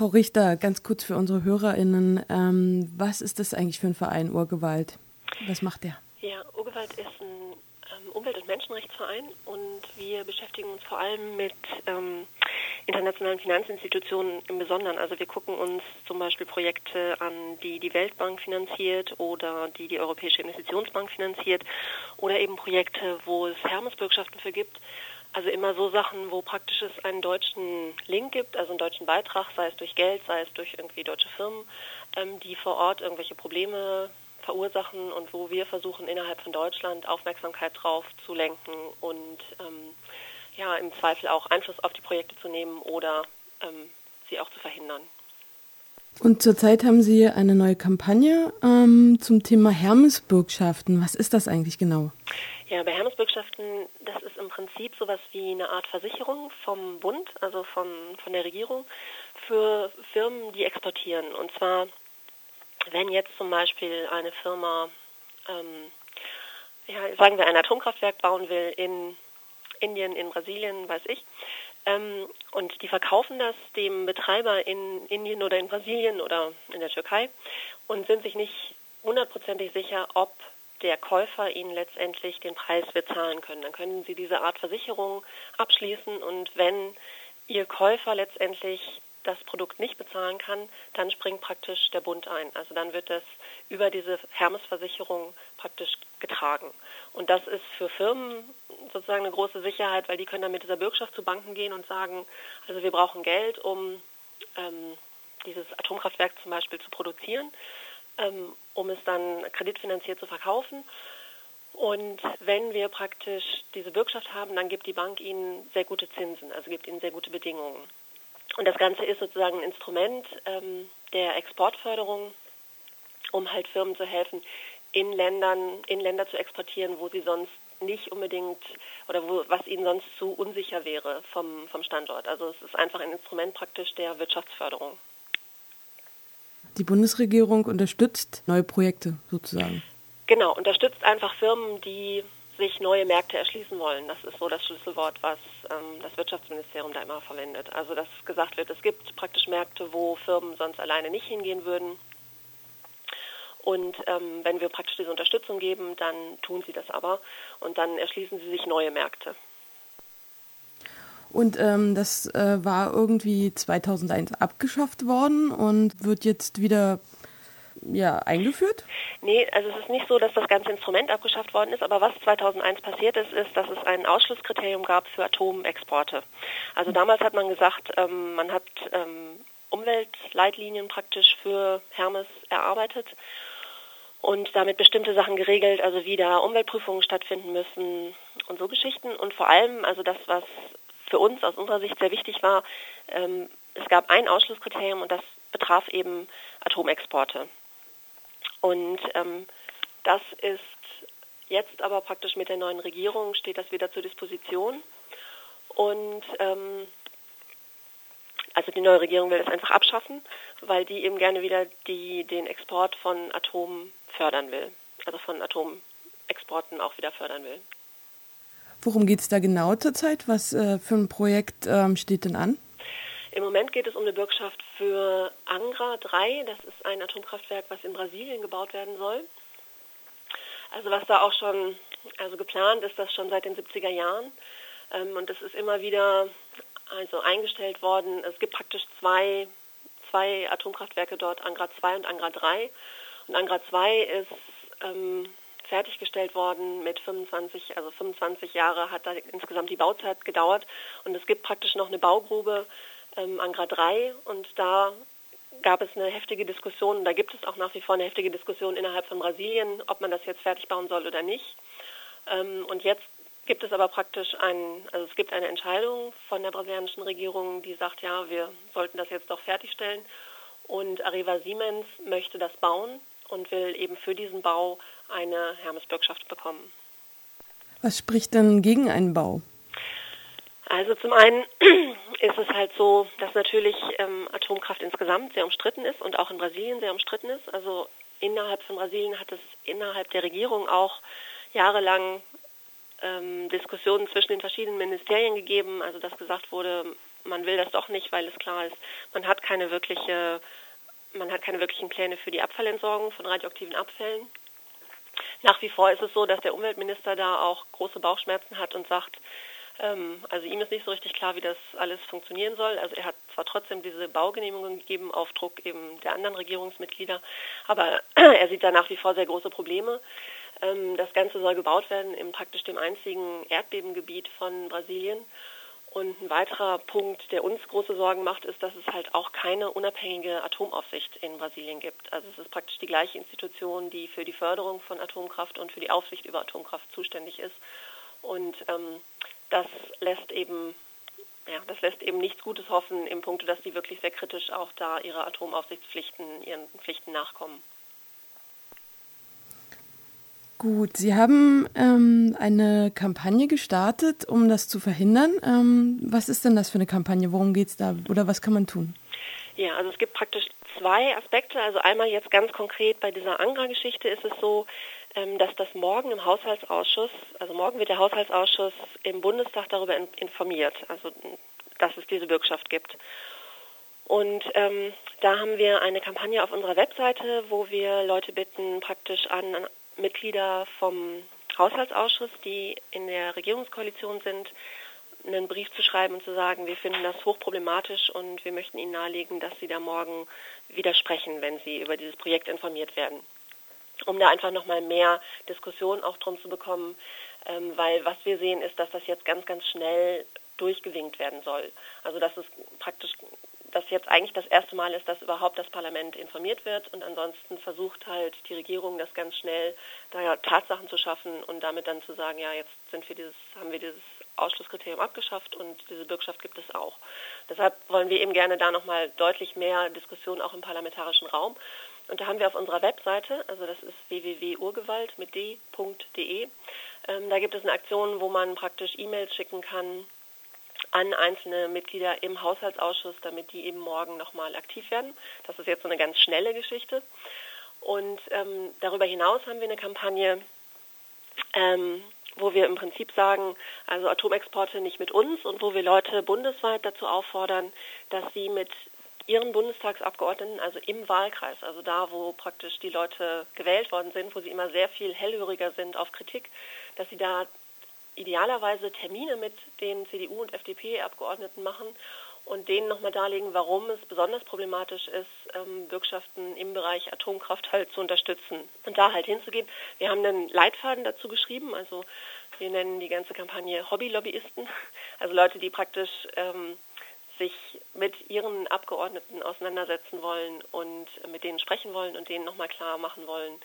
Frau Richter, ganz kurz für unsere HörerInnen, ähm, was ist das eigentlich für ein Verein Urgewalt? Was macht der? Ja, Urgewalt ist ein ähm, Umwelt- und Menschenrechtsverein und wir beschäftigen uns vor allem mit ähm, internationalen Finanzinstitutionen im Besonderen. Also wir gucken uns zum Beispiel Projekte an, die die Weltbank finanziert oder die die Europäische Investitionsbank finanziert oder eben Projekte, wo es Hermesbürgschaften für gibt. Also immer so Sachen, wo praktisch es einen deutschen Link gibt, also einen deutschen Beitrag, sei es durch Geld, sei es durch irgendwie deutsche Firmen, ähm, die vor Ort irgendwelche Probleme verursachen und wo wir versuchen, innerhalb von Deutschland Aufmerksamkeit drauf zu lenken und ähm, ja, im Zweifel auch Einfluss auf die Projekte zu nehmen oder ähm, sie auch zu verhindern. Und zurzeit haben Sie eine neue Kampagne ähm, zum Thema Hermesbürgschaften. Was ist das eigentlich genau? Ja, bei Hermesbürgschaften, das ist im Prinzip sowas wie eine Art Versicherung vom Bund, also von, von der Regierung, für Firmen, die exportieren. Und zwar, wenn jetzt zum Beispiel eine Firma, ähm, ja, sagen wir, ein Atomkraftwerk bauen will in Indien, in Brasilien, weiß ich, ähm, und die verkaufen das dem Betreiber in Indien oder in Brasilien oder in der Türkei und sind sich nicht hundertprozentig sicher, ob der Käufer ihnen letztendlich den Preis bezahlen können. Dann können sie diese Art Versicherung abschließen und wenn ihr Käufer letztendlich das Produkt nicht bezahlen kann, dann springt praktisch der Bund ein. Also dann wird das über diese Hermes-Versicherung praktisch getragen. Und das ist für Firmen sozusagen eine große Sicherheit, weil die können dann mit dieser Bürgschaft zu Banken gehen und sagen, also wir brauchen Geld, um ähm, dieses Atomkraftwerk zum Beispiel zu produzieren, ähm, um es dann kreditfinanziert zu verkaufen. Und wenn wir praktisch diese Bürgschaft haben, dann gibt die Bank ihnen sehr gute Zinsen, also gibt ihnen sehr gute Bedingungen. Und das Ganze ist sozusagen ein Instrument ähm, der Exportförderung, um halt Firmen zu helfen, in Ländern, in Länder zu exportieren, wo sie sonst nicht unbedingt oder wo, was ihnen sonst zu unsicher wäre vom, vom Standort. Also es ist einfach ein Instrument praktisch der Wirtschaftsförderung. Die Bundesregierung unterstützt neue Projekte sozusagen. Genau, unterstützt einfach Firmen, die sich neue Märkte erschließen wollen. Das ist so das Schlüsselwort, was ähm, das Wirtschaftsministerium da immer verwendet. Also dass gesagt wird, es gibt praktisch Märkte, wo Firmen sonst alleine nicht hingehen würden. Und ähm, wenn wir praktisch diese Unterstützung geben, dann tun sie das aber und dann erschließen sie sich neue Märkte. Und ähm, das äh, war irgendwie 2001 abgeschafft worden und wird jetzt wieder ja, eingeführt? Nee, also es ist nicht so, dass das ganze Instrument abgeschafft worden ist, aber was 2001 passiert ist, ist, dass es ein Ausschlusskriterium gab für Atomexporte. Also damals hat man gesagt, ähm, man hat ähm, Umweltleitlinien praktisch für Hermes erarbeitet und damit bestimmte Sachen geregelt, also wie da Umweltprüfungen stattfinden müssen und so Geschichten. Und vor allem, also das, was für uns aus unserer Sicht sehr wichtig war, ähm, es gab ein Ausschlusskriterium und das betraf eben Atomexporte. Und ähm, das ist jetzt aber praktisch mit der neuen Regierung steht das wieder zur Disposition. Und ähm, also die neue Regierung will das einfach abschaffen, weil die eben gerne wieder die, den Export von Atom fördern will, also von Atomexporten auch wieder fördern will. Worum geht es da genau zurzeit? Was äh, für ein Projekt ähm, steht denn an? Im Moment geht es um eine Bürgschaft für Angra 3. Das ist ein Atomkraftwerk, was in Brasilien gebaut werden soll. Also was da auch schon, also geplant ist das schon seit den 70er Jahren. Ähm, und es ist immer wieder also eingestellt worden. Es gibt praktisch zwei, zwei Atomkraftwerke dort, Angra 2 und Angra 3. Und Angra 2 ist ähm, fertiggestellt worden mit 25, also 25 Jahre hat da insgesamt die Bauzeit gedauert. Und es gibt praktisch noch eine Baugrube, ähm, Angra 3 und da gab es eine heftige Diskussion, da gibt es auch nach wie vor eine heftige Diskussion innerhalb von Brasilien, ob man das jetzt fertig bauen soll oder nicht. Ähm, und jetzt gibt es aber praktisch ein, also es gibt eine Entscheidung von der brasilianischen Regierung, die sagt, ja, wir sollten das jetzt doch fertigstellen. Und Arriva Siemens möchte das bauen und will eben für diesen Bau eine Hermesbürgschaft bekommen. Was spricht denn gegen einen Bau? Also zum einen ist es halt so, dass natürlich ähm, Atomkraft insgesamt sehr umstritten ist und auch in Brasilien sehr umstritten ist. Also innerhalb von Brasilien hat es innerhalb der Regierung auch jahrelang ähm, Diskussionen zwischen den verschiedenen Ministerien gegeben, also dass gesagt wurde, man will das doch nicht, weil es klar ist, man hat keine wirkliche, man hat keine wirklichen Pläne für die Abfallentsorgung von radioaktiven Abfällen. Nach wie vor ist es so, dass der Umweltminister da auch große Bauchschmerzen hat und sagt, ähm, also ihm ist nicht so richtig klar, wie das alles funktionieren soll. Also er hat zwar trotzdem diese Baugenehmigung gegeben auf Druck eben der anderen Regierungsmitglieder, aber er sieht da nach wie vor sehr große Probleme. Ähm, das Ganze soll gebaut werden in praktisch dem einzigen Erdbebengebiet von Brasilien. Und ein weiterer Punkt, der uns große Sorgen macht, ist, dass es halt auch keine unabhängige Atomaufsicht in Brasilien gibt. Also es ist praktisch die gleiche Institution, die für die Förderung von Atomkraft und für die Aufsicht über Atomkraft zuständig ist. Und ähm, das lässt eben ja, das lässt eben nichts Gutes hoffen im Punkt, dass sie wirklich sehr kritisch auch da ihre Atomaufsichtspflichten, ihren Pflichten nachkommen. Gut, Sie haben ähm, eine Kampagne gestartet, um das zu verhindern. Ähm, was ist denn das für eine Kampagne? Worum geht es da oder was kann man tun? Ja, also es gibt praktisch zwei Aspekte. Also einmal jetzt ganz konkret bei dieser Angra-Geschichte ist es so, ähm, dass das morgen im Haushaltsausschuss, also morgen wird der Haushaltsausschuss im Bundestag darüber informiert, also dass es diese Bürgschaft gibt. Und ähm, da haben wir eine Kampagne auf unserer Webseite, wo wir Leute bitten, praktisch an, an Mitglieder vom Haushaltsausschuss, die in der Regierungskoalition sind, einen Brief zu schreiben und zu sagen, wir finden das hochproblematisch und wir möchten Ihnen nahelegen, dass Sie da morgen widersprechen, wenn Sie über dieses Projekt informiert werden. Um da einfach nochmal mehr Diskussion auch drum zu bekommen, ähm, weil was wir sehen ist, dass das jetzt ganz, ganz schnell durchgewinkt werden soll. Also dass es praktisch das jetzt eigentlich das erste Mal ist, dass überhaupt das Parlament informiert wird und ansonsten versucht halt die Regierung das ganz schnell da Tatsachen zu schaffen und damit dann zu sagen, ja, jetzt sind wir dieses, haben wir dieses Ausschlusskriterium abgeschafft und diese Bürgschaft gibt es auch. Deshalb wollen wir eben gerne da nochmal deutlich mehr Diskussion auch im parlamentarischen Raum. Und da haben wir auf unserer Webseite, also das ist www.urgewalt mit d.de, ähm, da gibt es eine Aktion, wo man praktisch E-Mails schicken kann an einzelne Mitglieder im Haushaltsausschuss, damit die eben morgen nochmal aktiv werden. Das ist jetzt so eine ganz schnelle Geschichte. Und ähm, darüber hinaus haben wir eine Kampagne, ähm, wo wir im Prinzip sagen, also Atomexporte nicht mit uns und wo wir Leute bundesweit dazu auffordern, dass sie mit ihren Bundestagsabgeordneten, also im Wahlkreis, also da, wo praktisch die Leute gewählt worden sind, wo sie immer sehr viel hellhöriger sind auf Kritik, dass sie da idealerweise Termine mit den CDU- und FDP-Abgeordneten machen und denen nochmal darlegen, warum es besonders problematisch ist, ähm, Bürgschaften im Bereich Atomkraft halt zu unterstützen. Und da halt hinzugehen. Wir haben einen Leitfaden dazu geschrieben, also wir nennen die ganze Kampagne Hobbylobbyisten, also Leute, die praktisch ähm, sich mit ihren Abgeordneten auseinandersetzen wollen und mit denen sprechen wollen und denen nochmal klar machen wollen,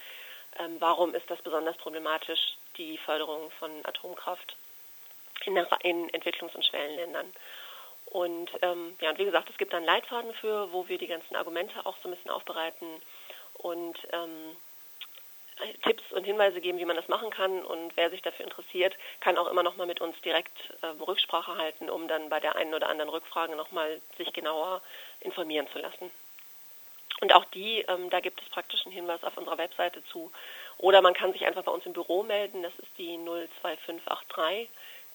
warum ist das besonders problematisch, die Förderung von Atomkraft in, in Entwicklungs- und Schwellenländern. Und ähm, ja, und wie gesagt, es gibt dann Leitfaden für, wo wir die ganzen Argumente auch so ein bisschen aufbereiten und ähm, Tipps und Hinweise geben, wie man das machen kann. Und wer sich dafür interessiert, kann auch immer noch mal mit uns direkt äh, Rücksprache halten, um dann bei der einen oder anderen Rückfrage noch mal sich genauer informieren zu lassen. Und auch die, ähm, da gibt es praktisch einen Hinweis auf unserer Webseite zu. Oder man kann sich einfach bei uns im Büro melden, das ist die 02583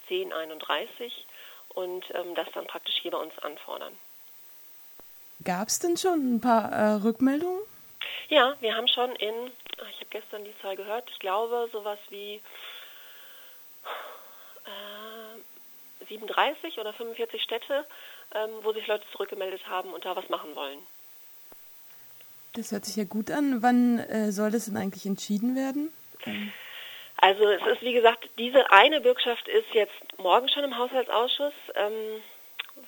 1031 und ähm, das dann praktisch hier bei uns anfordern. Gab es denn schon ein paar äh, Rückmeldungen? Ja, wir haben schon in, ah, ich habe gestern die Zahl gehört, ich glaube sowas wie äh, 37 oder 45 Städte, ähm, wo sich Leute zurückgemeldet haben und da was machen wollen. Das hört sich ja gut an. Wann äh, soll das denn eigentlich entschieden werden? Also es ist wie gesagt, diese eine Bürgschaft ist jetzt morgen schon im Haushaltsausschuss, ähm,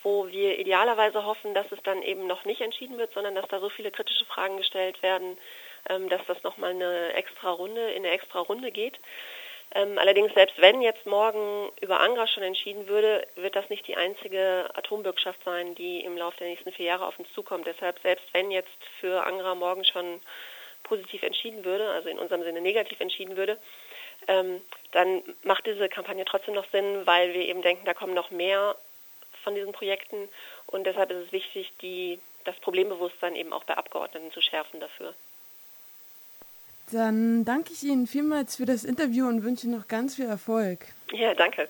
wo wir idealerweise hoffen, dass es dann eben noch nicht entschieden wird, sondern dass da so viele kritische Fragen gestellt werden, ähm, dass das nochmal eine extra Runde in eine extra Runde geht. Ähm, allerdings, selbst wenn jetzt morgen über Angra schon entschieden würde, wird das nicht die einzige Atombürgschaft sein, die im Laufe der nächsten vier Jahre auf uns zukommt. Deshalb, selbst wenn jetzt für Angra morgen schon positiv entschieden würde, also in unserem Sinne negativ entschieden würde, ähm, dann macht diese Kampagne trotzdem noch Sinn, weil wir eben denken, da kommen noch mehr von diesen Projekten und deshalb ist es wichtig, die, das Problembewusstsein eben auch bei Abgeordneten zu schärfen dafür. Dann danke ich Ihnen vielmals für das Interview und wünsche noch ganz viel Erfolg. Ja, danke.